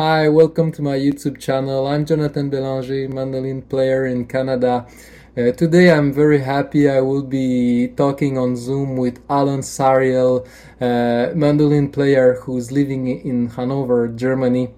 Hi, welcome to my YouTube channel. I'm Jonathan Belanger, mandolin player in Canada. Uh, today I'm very happy I will be talking on Zoom with Alon Sariel, uh, mandolin player who's living in Hanover, Germany.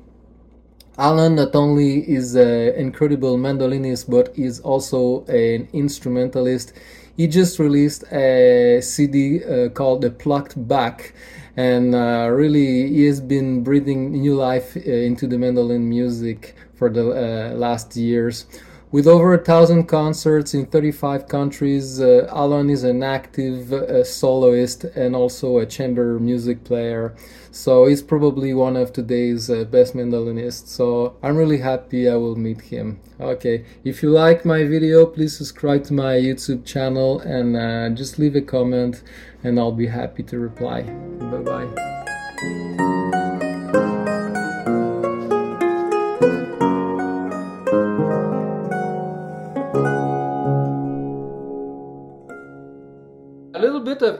Alan not only is an incredible mandolinist but is also an instrumentalist. He just released a CD uh, called The Plucked Bach and uh, really he has been breathing new life uh, into the mandolin music for the uh, last years. With over a thousand concerts in 35 countries, uh, Alon is an active uh, soloist and also a chamber music player. So he's probably one of today's uh, best mandolinists. So I'm really happy I will meet him. Okay, if you like my video, please subscribe to my YouTube channel and uh, just leave a comment and I'll be happy to reply. Bye bye.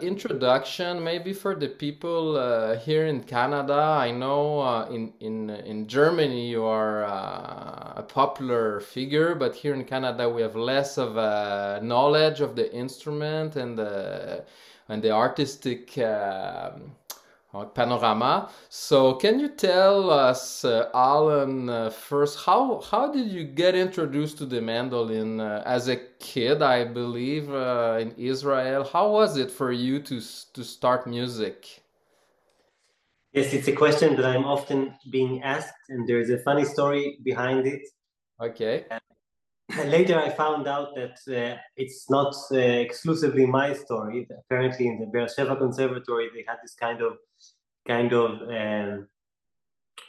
Introduction, maybe for the people uh, here in Canada. I know uh, in in in Germany you are uh, a popular figure, but here in Canada we have less of a knowledge of the instrument and the and the artistic um, panorama. So, can you tell us, uh, Alon, uh, first, how how did you get introduced to the mandolin uh, as a kid? I believe uh, in Israel. How was it for you to to start music? Yes, it's a question that I'm often being asked, and there's a funny story behind it. Okay. Later, I found out that uh, it's not uh, exclusively my story. Apparently, in the Beersheba Conservatory, they had this kind of kind of um,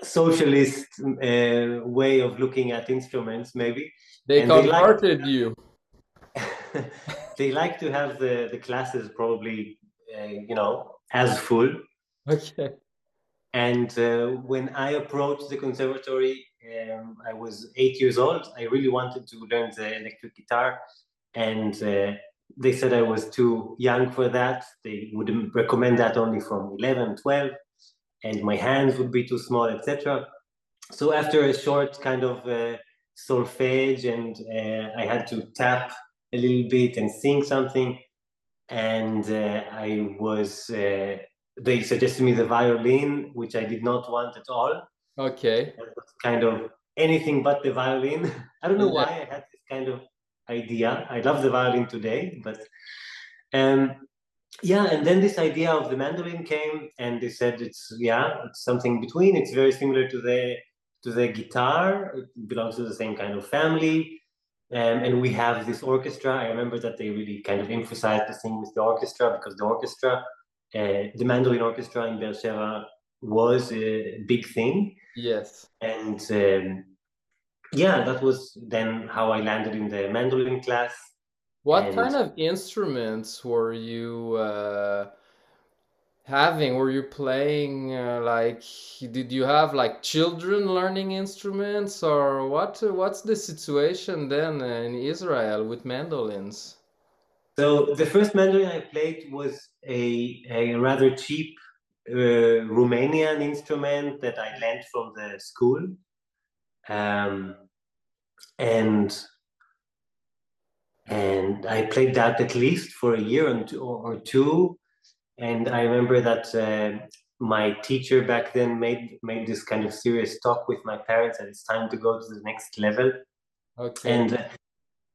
socialist uh, way of looking at instruments, maybe. They And they like converted you. they like to have the the classes probably, uh, you know, as full. Okay. And uh, when I approached the conservatory, um, I was eight years old. I really wanted to learn the electric guitar, and uh, they said I was too young for that. They would recommend that only from 11, 12, and my hands would be too small, etc. So after a short kind of uh, solfege, and uh, I had to tap a little bit and sing something, and uh, I was. Uh, they suggested me the violin, which I did not want at all. Okay. Kind of anything but the violin. I don't know why I had this kind of idea. I love the violin today, but um, yeah. And then this idea of the mandolin came, and they said it's yeah, it's something between. It's very similar to the to the guitar. It belongs to the same kind of family. Um, and we have this orchestra. I remember that they really kind of emphasized the thing with the orchestra because the orchestra, uh, the mandolin orchestra in Beersheba, was a big thing Yes. and um, yeah that was then how i landed in the mandolin class What and kind of instruments were you uh, having? Were you playing uh, like did you have like children learning instruments or what what's the situation then in Israel with mandolins? so the first mandolin i played was a, a rather cheap uh, romanian instrument that i learned from the school um, and and i played that at least for a year and or two and i remember that uh, my teacher back then made made this kind of serious talk with my parents that it's time to go to the next level Okay. and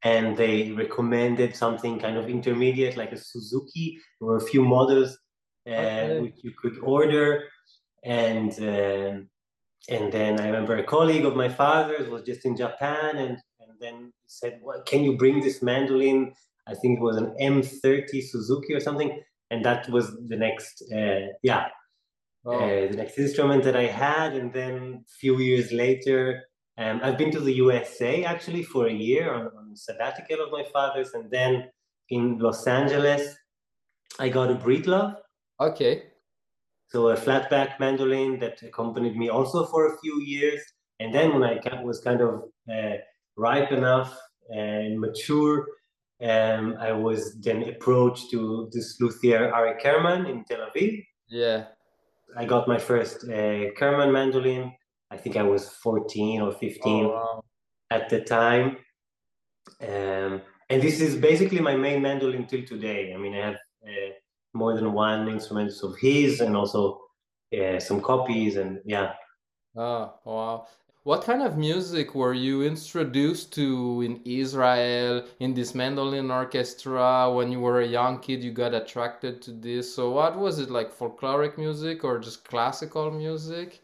and they recommended something kind of intermediate like a Suzuki. There were a few models Okay. which you could order, and um and then I remember a colleague of my father's was just in Japan, and and then he said, "Well, can you bring this mandolin?" I think it was an M30 Suzuki or something, and that was the next, uh, yeah, Oh, uh, the next instrument that I had, and then a few years later, um, I've been to the USA actually for a year on, on sabbatical of my father's, and then in Los Angeles, I got a Breedlove, okay. so a flatback mandolin that accompanied me also for a few years, and then when I was kind of uh, ripe enough and mature. Um, I was then approached to this luthier Arik Kerman in Tel Aviv, Yeah. I got my first uh, Kerman mandolin, I think I was 14 or 15 oh, wow. at the time. Um, and this is basically my main mandolin till today. I mean, I have uh, more than one instrument of his and also uh, some copies and yeah. Oh, wow. What kind of music were you introduced to in Israel in this mandolin orchestra when you were a young kid? You got attracted to this. So, what was it like folkloric music or just classical music?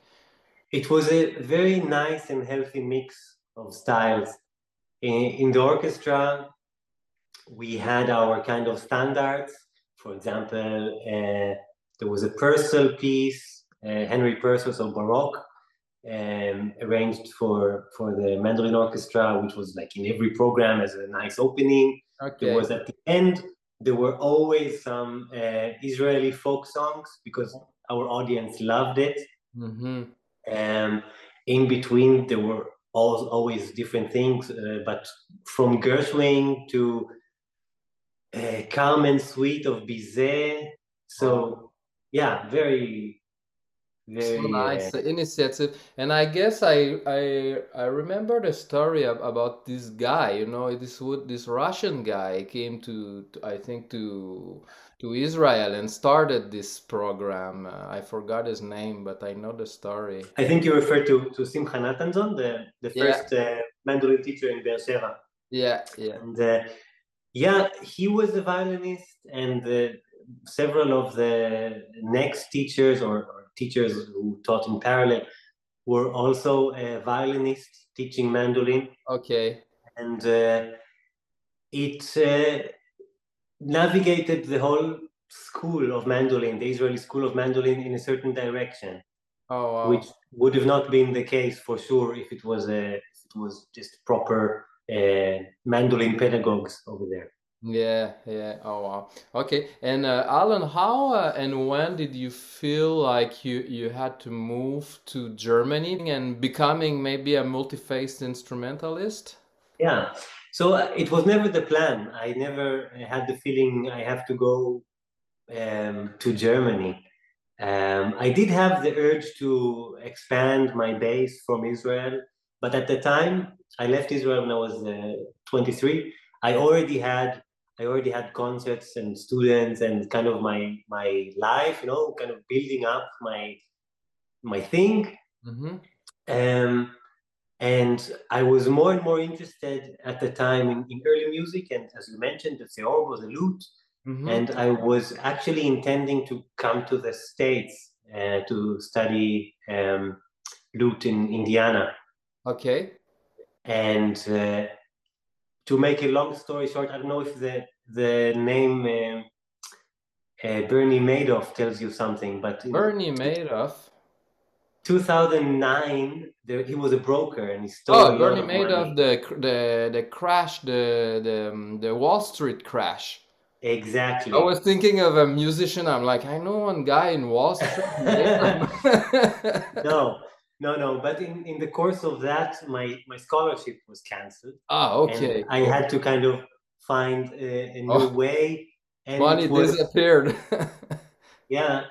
It was a very nice and healthy mix of styles. In, in the orchestra, we had our kind of standards. For example, uh, there was a Purcell piece, uh, Henry Purcell, so Baroque, um, arranged for for the mandolin orchestra, which was like in every program as a nice opening. Okay. There was at the end. There were always some uh, Israeli folk songs because our audience loved it. Mm-hmm. Um, in between, there were all, always different things, uh, but from Gershwin to uh, Carmen Suite of Bizet. So, yeah, very very so nice uh, initiative. And i guess i i i remember the story about this guy you know this would this russian guy came to, to, i think to to israel and started this program. Uh, i forgot his name but i know the story. I think you refer to to simcha natanson the the first yeah. uh, mandolin teacher in beersheba. Yeah yeah. And uh, yeah he was a violinist and uh, several of the next teachers or, or teachers who taught in parallel were also a violinist teaching mandolin. Okay. And uh, it uh, navigated the whole school of mandolin, the Israeli school of mandolin, in a certain direction. Oh, wow. Which would have not been the case for sure if it was a if it was just proper uh, mandolin pedagogues over there. Yeah, yeah. Oh wow. Okay. And uh, Alon, how uh, and when did you feel like you you had to move to Germany and becoming maybe a multi-faced instrumentalist? Yeah. So uh, it was never the plan. I never had the feeling I have to go um, to Germany. Um, I did have the urge to expand my base from Israel, but at the time I left Israel when I was uh, 23. I already had I already had concerts and students and kind of my my life, you know, kind of building up my my thing. Mm-hmm. Um, and I was more and more interested at the time in, in early music, and as you mentioned, the theorbo, a lute. Mm-hmm. And I was actually intending to come to the States uh, to study um, lute in Indiana. Okay. And uh, to make a long story short, I don't know if the the name uh, uh, Bernie Madoff tells you something, but Bernie Madoff. 2009, there, he was a broker and he stole. Oh, Bernie Madoff, the the the crash, the the um, the Wall Street crash. Exactly. I was thinking of a musician. I'm like, I know one guy in Wall Street. no, no, no. But in, in the course of that, my, my scholarship was canceled. Ah, okay. I had to kind of find a, a new oh, way. And money was, disappeared. yeah,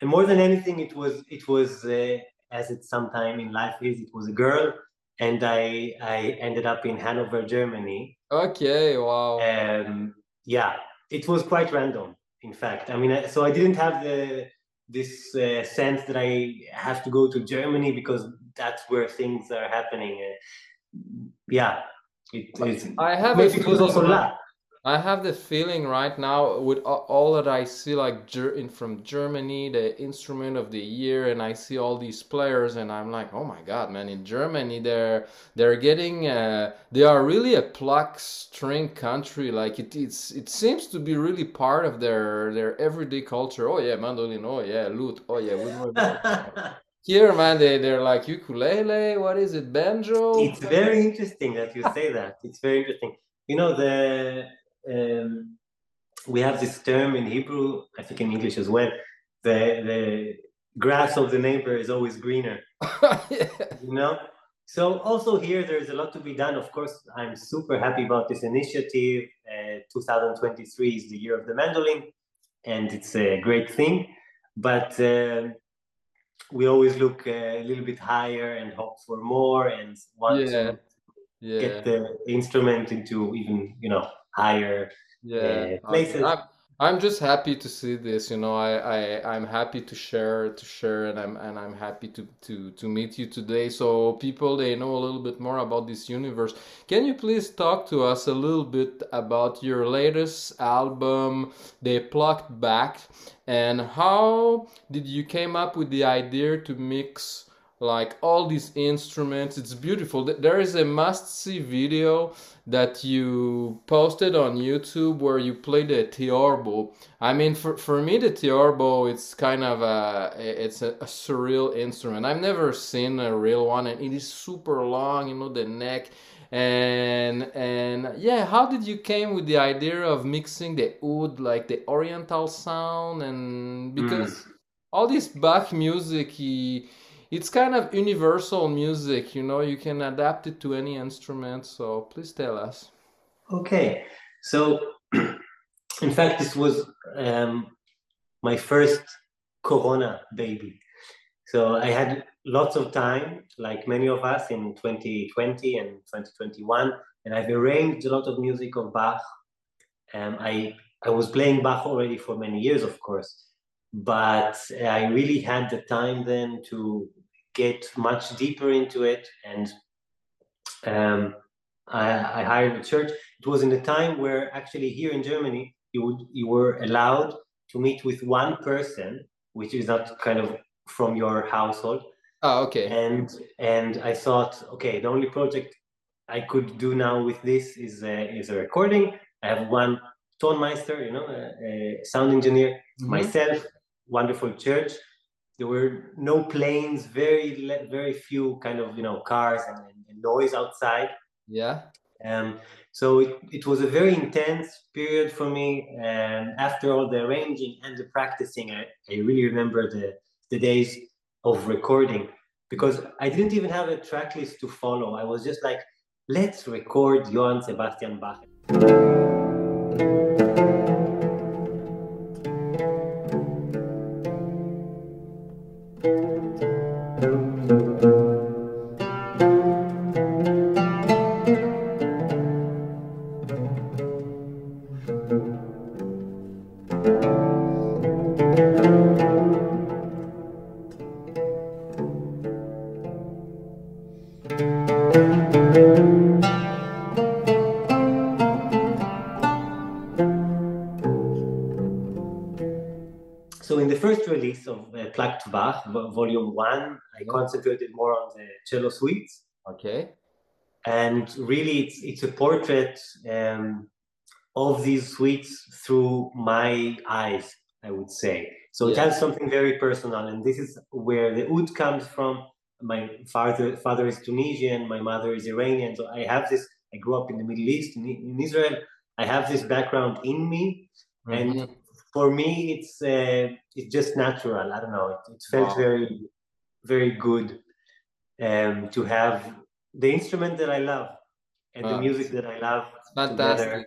and more than anything, it was it was uh, as it sometime in life is. It was a girl, and I I ended up in Hanover, Germany. Okay, wow. Um, yeah, it was quite random. In fact, I mean, so I didn't have the this uh, sense that I have to go to Germany because that's where things are happening. Uh, yeah, it, I have maybe it was also luck. I have the feeling right now with all that I see, like in from Germany, the instrument of the year, and I see all these players, and I'm like, oh my god, man! In Germany, they're they're getting, uh, they are really a pluck string country. Like it, it's it seems to be really part of their their everyday culture. Oh yeah, mandolin. Oh yeah, lute. Oh yeah, Here, man, they, they're like ukulele. What is it? Banjo? It's very interesting that you say that. It's very interesting. You know, the um, we have this term in Hebrew, I think in English as well. The the grass of the neighbor is always greener. yeah. You know? So also here, there's a lot to be done. Of course, I'm super happy about this initiative. Uh, 2023 is the year of the mandolin, and it's a great thing. But uh, we always look a little bit higher and hope for more and want yeah. to yeah. get the instrument into even you know higher yeah. Uh, places. I'm, I'm just happy to see this. You know, I, I I'm happy to share to share, and I'm and I'm happy to to to meet you today. So people they know a little bit more about this universe. Can you please talk to us a little bit about your latest album, They Plucked Bach, and how did you came up with the idea to mix? Like all these instruments. It's beautiful. There is a must see video that you posted on youtube where you play the theorbo. I mean for, for me the theorbo it's kind of a it's a, a, surreal instrument. I've never seen a real one and it is super long you know the neck. And and yeah how did you came with the idea of mixing the oud like the oriental sound? And because mm. all this bach music he it's kind of universal music you know you can adapt it to any instrument so please tell us. Okay so in fact this was um, my first corona baby. So i had lots of time like many of us in 2020 and 2021 and i've arranged a lot of music of bach. Um, i i was playing bach already for many years of course but I really had the time then to get much deeper into it and um, I, I, hired a church. It was in the time where actually here in Germany you would you were allowed to meet with one person, which is not kind of from your household. Oh, okay. And and I thought, okay, the only project I could do now with this is a, is a recording. I have one Tonmeister, you know, a, a sound engineer, mm-hmm. myself, wonderful church, there were no planes, very very few kind of you know cars and, and noise outside. Yeah. Um, so it, it was a very intense period for me. And after all the arranging and the practicing, I, I really remember the, the days of recording because I didn't even have a track list to follow. I was just like, let's record Johann Sebastian Bach. Bach, concentrated more on the cello suites. Okay. And really, it's it's a portrait um, of these suites through my eyes. I would say. So yeah. it has something very personal, and this is where the oud comes from. My father father is Tunisian, my mother is Iranian, so I have this. I grew up in the Middle East in, in Israel. I have this background in me, mm-hmm. and for me, it's uh, it's just natural. I don't know. It, it felt wow. very very good um, to have the instrument that I love and the music that I love. Fantastic. Together.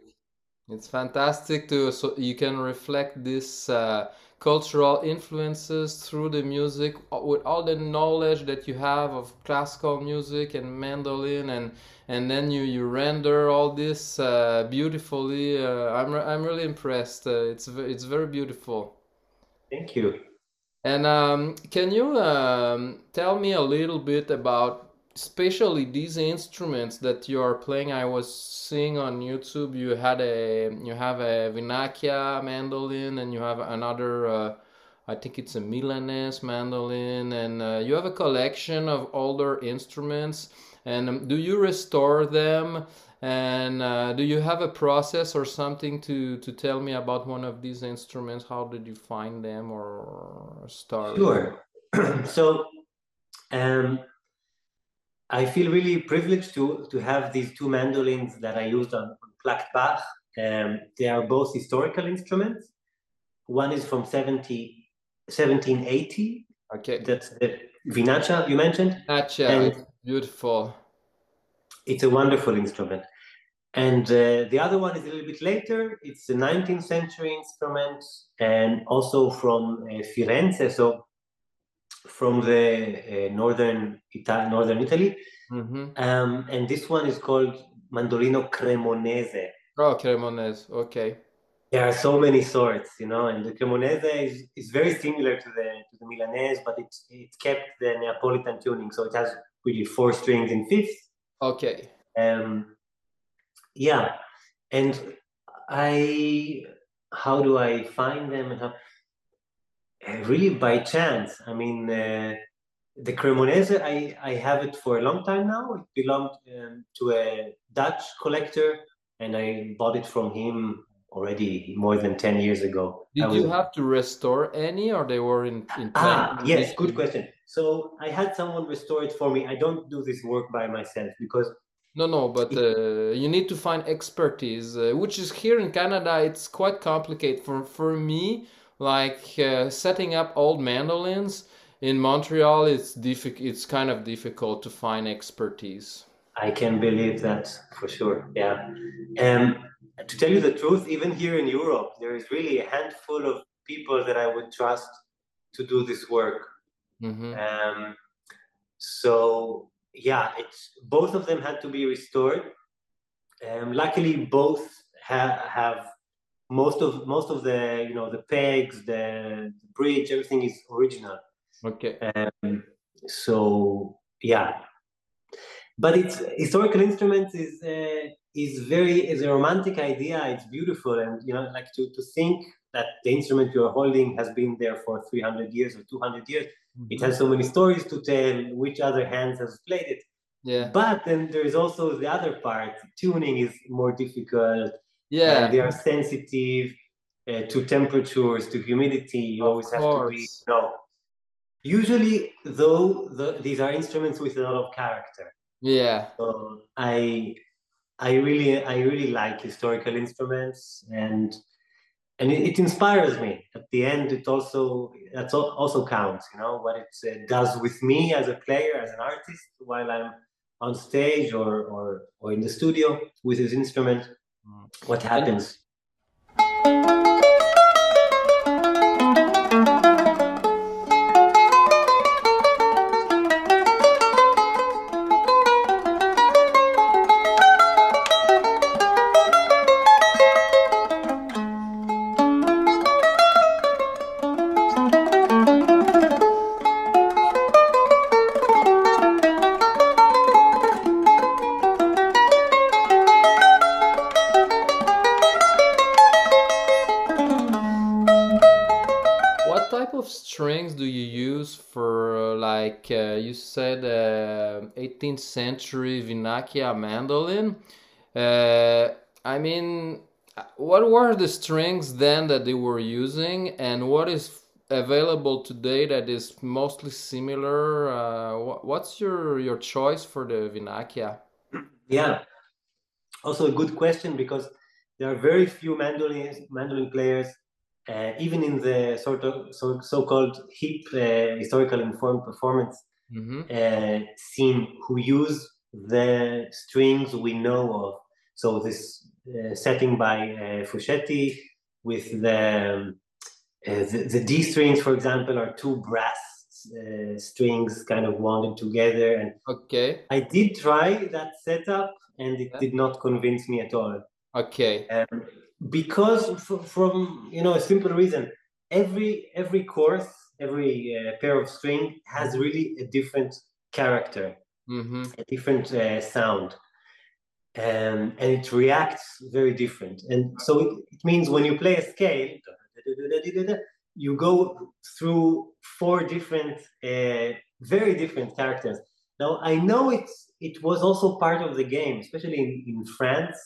It's fantastic to so you can reflect this uh, cultural influences through the music uh, with all the knowledge that you have of classical music and mandolin and and then you you render all this uh, beautifully uh, i'm i'm really impressed uh, it's it's very beautiful thank you and um, can you um, tell me a little bit about especially these instruments that you are playing? I was seeing on youtube you had a you have a vinaccia mandolin and you have another uh, i think it's a milanese mandolin and uh, you have a collection of older instruments and um, do you restore them and uh, do you have a process or something to to tell me about one of these instruments how did you find them or start sure so um I feel really privileged to, to have these two mandolins that I used on, on Bach. Um, they are both historical instruments. One is from 70, 1780. Okay. That's the Vinaccia you mentioned. Vinaccia, beautiful. It's a wonderful instrument. And uh, the other one is a little bit later. It's a 19th century instrument and also from uh, Firenze. So from the uh, northern Ita- northern Italy, Mm-hmm. um, and this one is called Mandolino Cremonese. Oh, Cremonese. Okay. There are so many sorts, you know, and the Cremonese is, is very similar to the to the Milanese, but it's it's kept the Neapolitan tuning, so it has really four strings in fifth. Okay. Um, yeah, and I how do I find them and how? Uh, really by chance. I mean, uh, the Cremonese, I, I have it for a long time now. It belonged um, to a Dutch collector, and I bought it from him already more than 10 years ago. Did I you have to restore any, or they were in in Ah, yes, good question. So I had someone restore it for me. I don't do this work by myself because No, no, but uh, you need to find expertise, uh, which is here in Canada, it's quite complicated. For for me, like uh, setting up old mandolins in Montreal, it's difficult. It's kind of difficult to find expertise. I can believe that for sure. Yeah. Um, to tell you the truth, even here in Europe, there is really a handful of people that I would trust to do this work. hmm Um, so yeah, it's both of them had to be restored. Um, luckily, both ha- have most of most of the you know the pegs, the, the bridge, everything is original. Okay. Um, so yeah, but it's historical instruments is uh, is very is a romantic idea. It's beautiful, and you know, like to to think that the instrument you're holding has been there for 300 years or 200 years. It has so many stories to tell. Which other hands has played it? Yeah. But then there is also the other part. Tuning is more difficult. Yeah. and they are sensitive uh, to temperatures, to humidity. You always have to be, you know. Usually, though, the, these are instruments with a lot of character. Yeah. So I, I really, I really like historical instruments, and and it, it inspires me. At the end, it also that also counts. You know what it uh, does with me as a player, as an artist, while I'm on stage or or or in the studio with his instrument. Mm. What happens? 15th century Vinaccia mandolin. Uh, I mean, what were the strings then that they were using, and what is available today that is mostly similar? Uh, what's your your choice for the Vinaccia? Yeah, also a good question because there are very few mandolins, mandolin players, uh, even in the sort of so, so-called hip uh, historical informed performance Mm-hmm. uh, scene who use the strings we know of. So this uh, setting by uh, Fouchetti with the, um, uh, the the D strings, for example, are two brass uh, strings kind of wound together, and Okay. I did try that setup, and it Yeah. did not convince me at all. Okay. Um, because f- from you know a simple reason, every every course, every uh, pair of string has really a different character, Mm-hmm. a different uh, sound, um, and it reacts very different. And so it, it means when you play a scale, you go through four different, uh, very different characters. Now I know it's it was also part of the game, especially in, in France.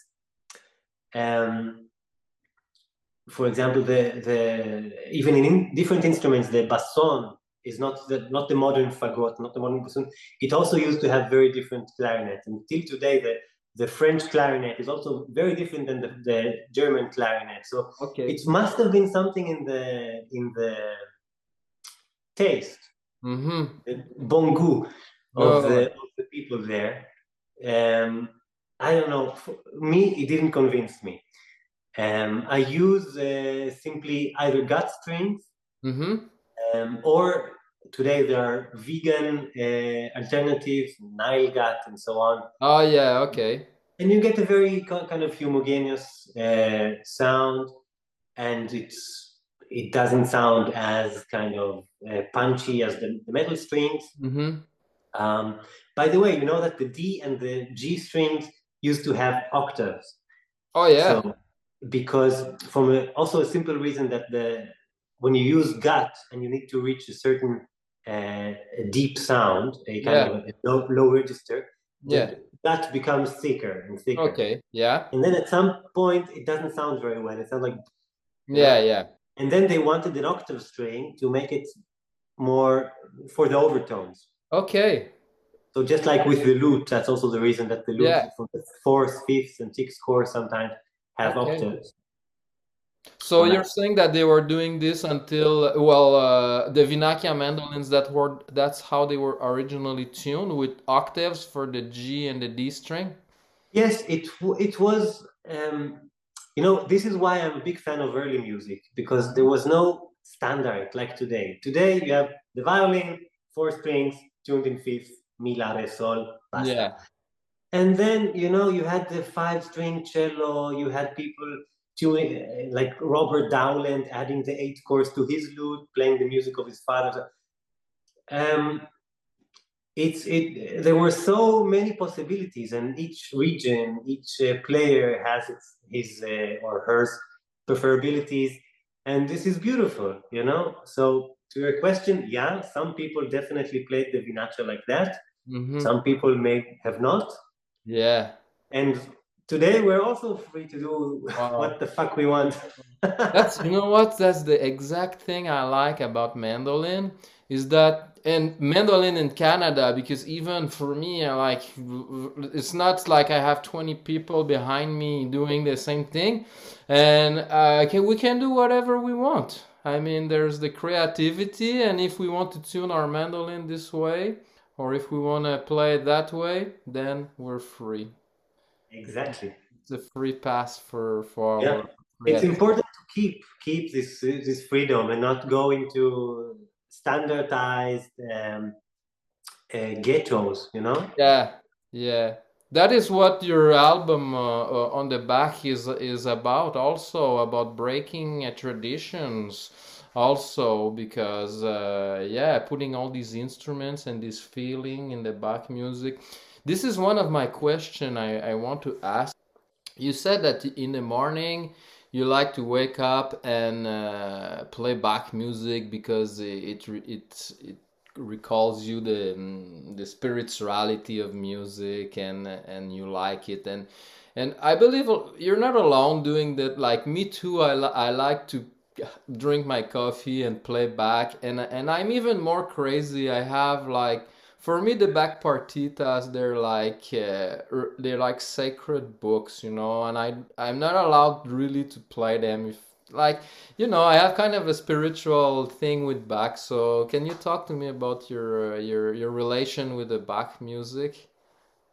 Um, for example, the the even in, different instruments, the basson is not the not the modern fagot, not the modern bassoon. It also used to have very different clarinet. Until today, the the French clarinet is also very different than the, the German clarinet. So Okay. it must have been something in the in the taste, Mm-hmm. the bon goût Oh. of the of the people there. Um, I don't know. For me, it didn't convince me. Um, I use uh, simply either gut strings Mm-hmm. um, or today there are vegan uh, alternatives, gut, and so on. Oh yeah, okay. And you get a very kind of homogeneous uh, sound, and it's it doesn't sound as kind of uh, punchy as the, the metal strings. Mm-hmm. Um, by the way, you know that the D and the G strings used to have octaves. Oh yeah. So, because from a, also a simple reason that the when you use gut and you need to reach a certain uh, deep sound, a kind Yeah. of a low, low register, Yeah. that becomes thicker and thicker. Okay. Yeah. And then at some point, it doesn't sound very well. It sounds like, Yeah. Yeah. and then they wanted an octave string to make it more for the overtones. Okay. So just like with the lute, that's also the reason that the lute Yeah. from the fourth, fifth, and sixth chords sometimes have Okay. octaves. So you're saying that they were doing this until well, uh, the Vinaccia mandolins that were that's how they were originally tuned with octaves for the G and the D string. Yes, it it was. Um, you know, this is why I'm a big fan of early music because there was no standard like today. Today you have the violin, four strings, tuned in fifth, mi, la, re, sol, basta. Yeah. And then you know you had the five-string cello. You had people tuning uh, like Robert Dowland adding the eighth chords to his lute, playing the music of his father. Um, it's it. There were so many possibilities, and each region, each uh, player has its, his uh, or her preferabilities, and this is beautiful, you know. So to your question, yeah, some people definitely played the vinaccia like that. hmm Some people may have not, Yeah. and today we're also free to do Wow. what the fuck we want. That's you know what? That's the exact thing I like about mandolin is that and mandolin in Canada because even for me I like it's not like I have 20 people behind me doing the same thing and uh, can, we can do whatever we want. I mean there's the creativity and if we want to tune our mandolin this way or if we want to play it that way then we're free. exactly. It's a free pass for for Yeah. It's important to keep keep this this freedom and not go into standardized um, uh, ghettos. You know. Yeah, yeah. That is what your album uh, uh, on the back is is about also about breaking uh, traditions also because uh, yeah, putting all these instruments and this feeling in the Bach music. This is one of my question I, I want to ask. You said that in the morning you like to wake up and uh, play Bach music because it it it, it recalls you the mm, the spirituality of music and and you like it and and I believe you're not alone doing that. Like me too. I li- I like to drink my coffee and play Bach and and I'm even more crazy. I have like for me the Bach partitas they're like uh, they're like sacred books, you know, and I I'm not allowed really to play them if like you know I have kind of a spiritual thing with Bach. So can you talk to me about your uh, your your relation with the Bach music?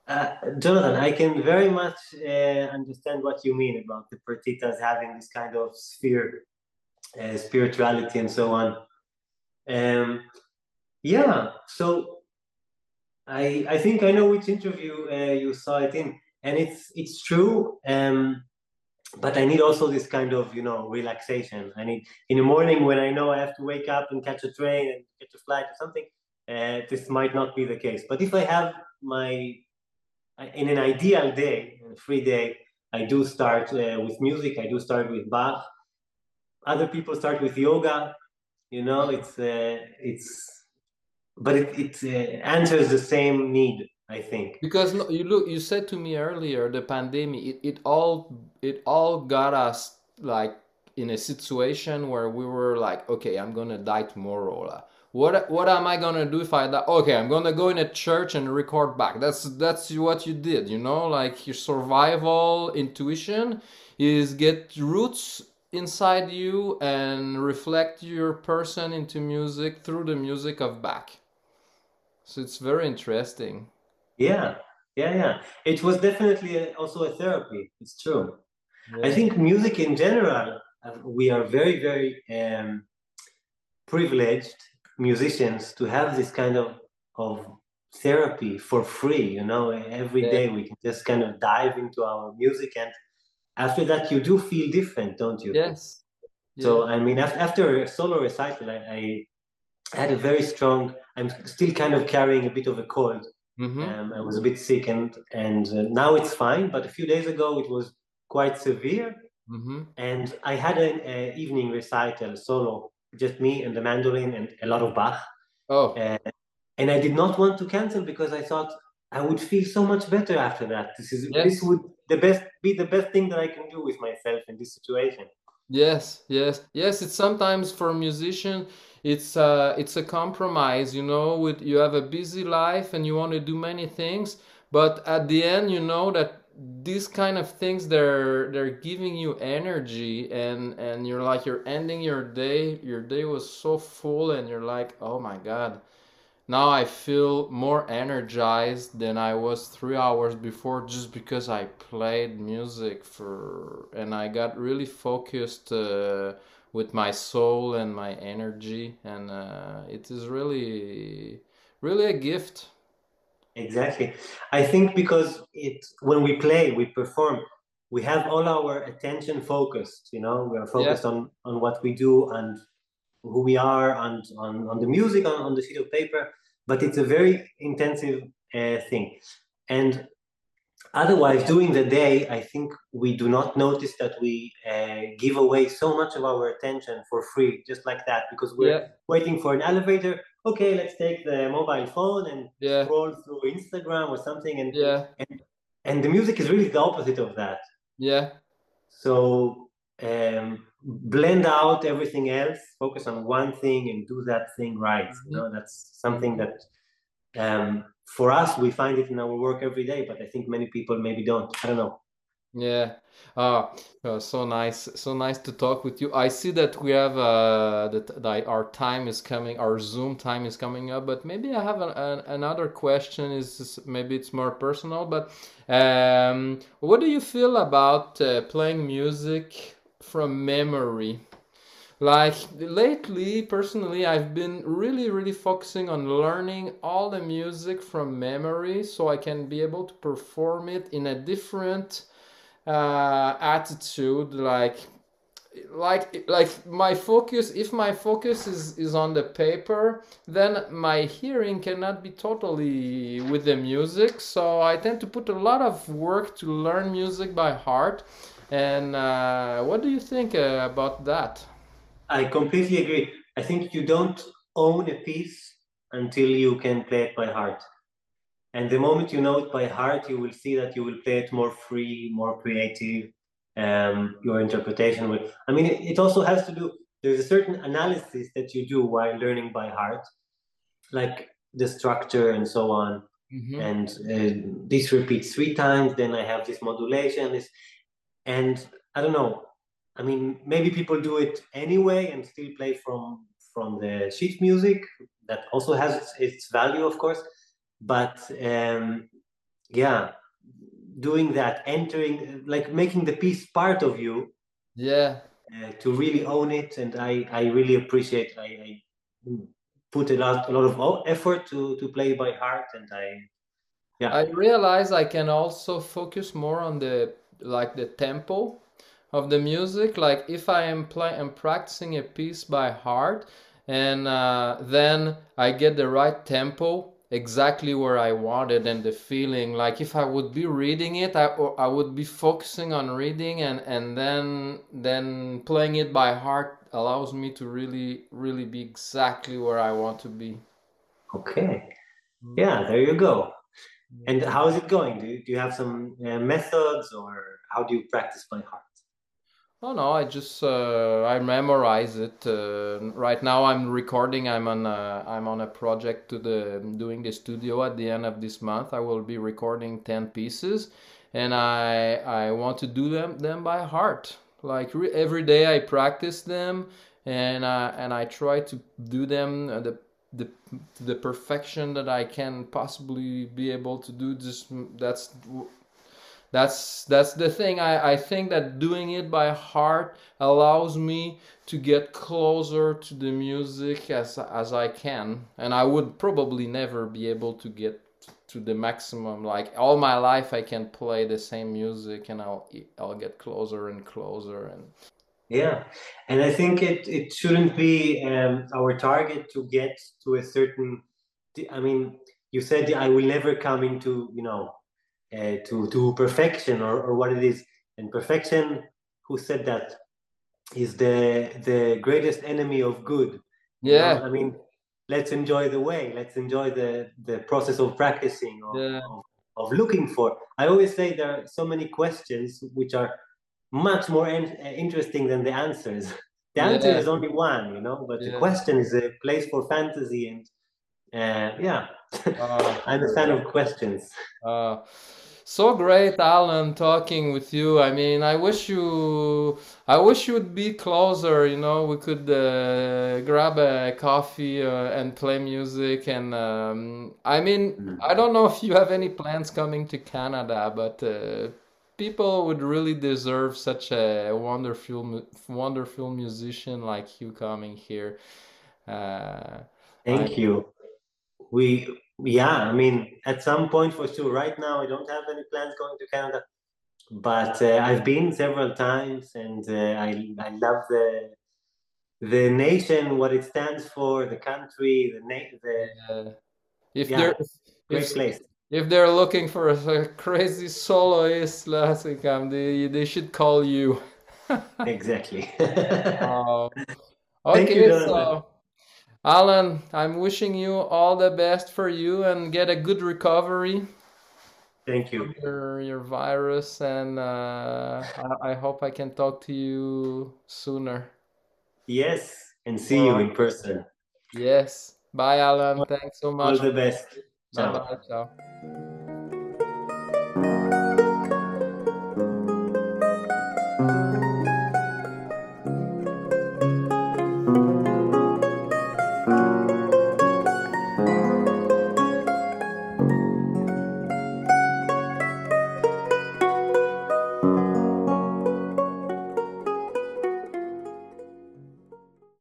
Uh, Jonathan, I can very much uh, understand what you mean about the partitas having this kind of sphere, uh, spirituality, and so on. Um, yeah, so I I think I know which interview uh, you saw it in, and it's it's true. Um, but I need also this kind of you know relaxation. I need in the morning when I know I have to wake up and catch a train and catch a flight or something. Uh, this might not be the case. But if I have my in an ideal day, a free day, I do start uh, with music. I do start with Bach. Other people start with yoga. You know, it's uh, it's, but it it uh, answers the same need. I think. Because you look, you said to me earlier, the pandemic, it, it all it all got us like in a situation where we were like, okay, I'm gonna die tomorrow. What what am I gonna do if I die? Okay, I'm gonna go in a church and record Bach. That's that's what you did, you know, like your survival intuition is get roots inside you and reflect your person into music through the music of Bach. So it's very interesting. Yeah, yeah, yeah. It was definitely also a therapy. It's true. I think music in general, uh, we are very, very um, privileged musicians to have this kind of of therapy for free. You know, every Yeah. day we can just kind of dive into our music, and after that, you do feel different, don't you? Yes. So Yeah. I mean, af- after a solo recital, I, I had a very strong. I'm still kind of carrying a bit of a cold. hmm Um, I was a bit sick, and and uh, now it's fine. But a few days ago, it was quite severe, hmm and I had an evening recital solo, just me and the mandolin and a lot of Bach. Oh. Uh, and I did not want to cancel because I thought I would feel so much better after that. This is Yes. this would the best be the best thing that I can do with myself in this situation. Yes, yes, yes. It's sometimes for a musician, it's uh, it's a compromise. You know, with you have a busy life and you want to do many things, but at the end, you know that these kind of things they're they're giving you energy, and and you're like you're ending your day. Your day was so full, and you're like, oh my God, now I feel more energized than I was three hours before just because I played music for and I got really focused uh, with my soul and my energy and uh, it is really really a gift. Exactly. I think because it when we play, we perform, we have all our attention focused, you know, we are Yeah, focused on on what we do and who we are and on, on the music on, on the sheet of paper, but it's a very intensive uh, thing. And otherwise, during the day, I think we do not notice that we uh, give away so much of our attention for free, just like that, because we're yeah, waiting for an elevator. Okay, let's take the mobile phone and yeah, scroll through Instagram or something, and yeah, and and the music is really the opposite of that. yeah, So um, blend out everything else, focus on one thing, and do that thing right. You mhm, know, that's something that um, for us we find it in our work every day, but I think many people maybe don't. I don't know. Yeah. Ah, uh, so nice. So nice to talk with you. I see that we have uh that, that our time is coming, our Zoom time is coming up, but maybe I have an, an, another question is is maybe it's more personal, but um what do you feel about uh, playing music from memory? Like lately, personally, I've been really, really focusing on learning all the music from memory so I can be able to perform it in a different uh, attitude. Like, like, like my focus. If my focus is is on the paper, then my hearing cannot be totally with the music. So I tend to put a lot of work to learn music by heart. And uh, what do you think uh, about that? I completely agree. I think you don't own a piece until you can play it by heart. And the moment you know it by heart, you will see that you will play it more free, more creative. Um, your interpretation will. I mean, it, it also has to do. There's a certain analysis that you do while learning by heart, like the structure and so on. hmm And uh, this repeats three times. Then I have this modulation. This, and I don't know. I mean, maybe people do it anyway and still play from from the sheet music. That also has its, its value, of course. But um, yeah, doing that, entering, like making the piece part of you Yeah, uh, to really own it, and I I really appreciate. I, I put a lot a lot of effort to to play by heart, and I yeah I realize I can also focus more on the like the tempo of the music. Like if I am play am practicing a piece by heart, and uh, then I get the right tempo exactly where I want it and the feeling. Like if I would be reading it, I I would be focusing on reading and and then then playing it by heart allows me to really really be exactly where I want to be. okay yeah there you go. And how is it going? Do you, do you have some uh, methods, or how do you practice by heart? Oh no, I just uh, I memorize it. Uh, right now I'm recording. I'm on a, I'm on a project to the doing the studio at the end of this month. I will be recording 10 pieces and I I want to do them them by heart. Like every day I practice them and I and I try to do them uh, the the the perfection that I can possibly be able to do. Just mm, that's that's that's the thing I, I think that doing it by heart allows me to get closer to the music as as i can and i would probably never be able to get to the maximum like all my life i can play the same music and i'll i'll get closer and closer and yeah. And i think it it shouldn't be um, our target to get to a certain i mean you said i will never come into you know uh, to to perfection or, or what it is. And perfection who said that? Is the the greatest enemy of good. Yeah you know? i mean let's enjoy the way. Let's enjoy the the process of practicing of, yeah. of, of, looking for. I always say there are so many questions which are much more in, interesting than the answers the answer yeah. is only one you know but yeah. the question is a place for fantasy and uh, yeah uh, i'm a fan of questions uh, so great, Alon, talking with you. I mean, I wish you, I wish you would be closer. You know, we could uh, grab a coffee uh, and play music. And um, I mean, mm. I don't know if you have any plans coming to Canada, but uh, people would really deserve such a wonderful, wonderful musician like you coming here. Uh, Thank I, you. We yeah, I mean, at some point for sure. Right now, I don't have any plans going to Canada, but uh, I've been several times, and uh, I I love the the nation, what it stands for, the country, the na- the. Uh, if yeah, great if, place. If they're looking for a, crazy soloist, Lasikam, they they should call you. exactly. um, okay, you, so. Alon, I'm wishing you all the best for you and get a good recovery. Thank you. Your, your virus, and uh, I, I, hope I can talk to you sooner. Yes, and see you in person. Yes. Bye, Alon. Thanks so much. All the best. Ciao. Bye, bye. Ciao.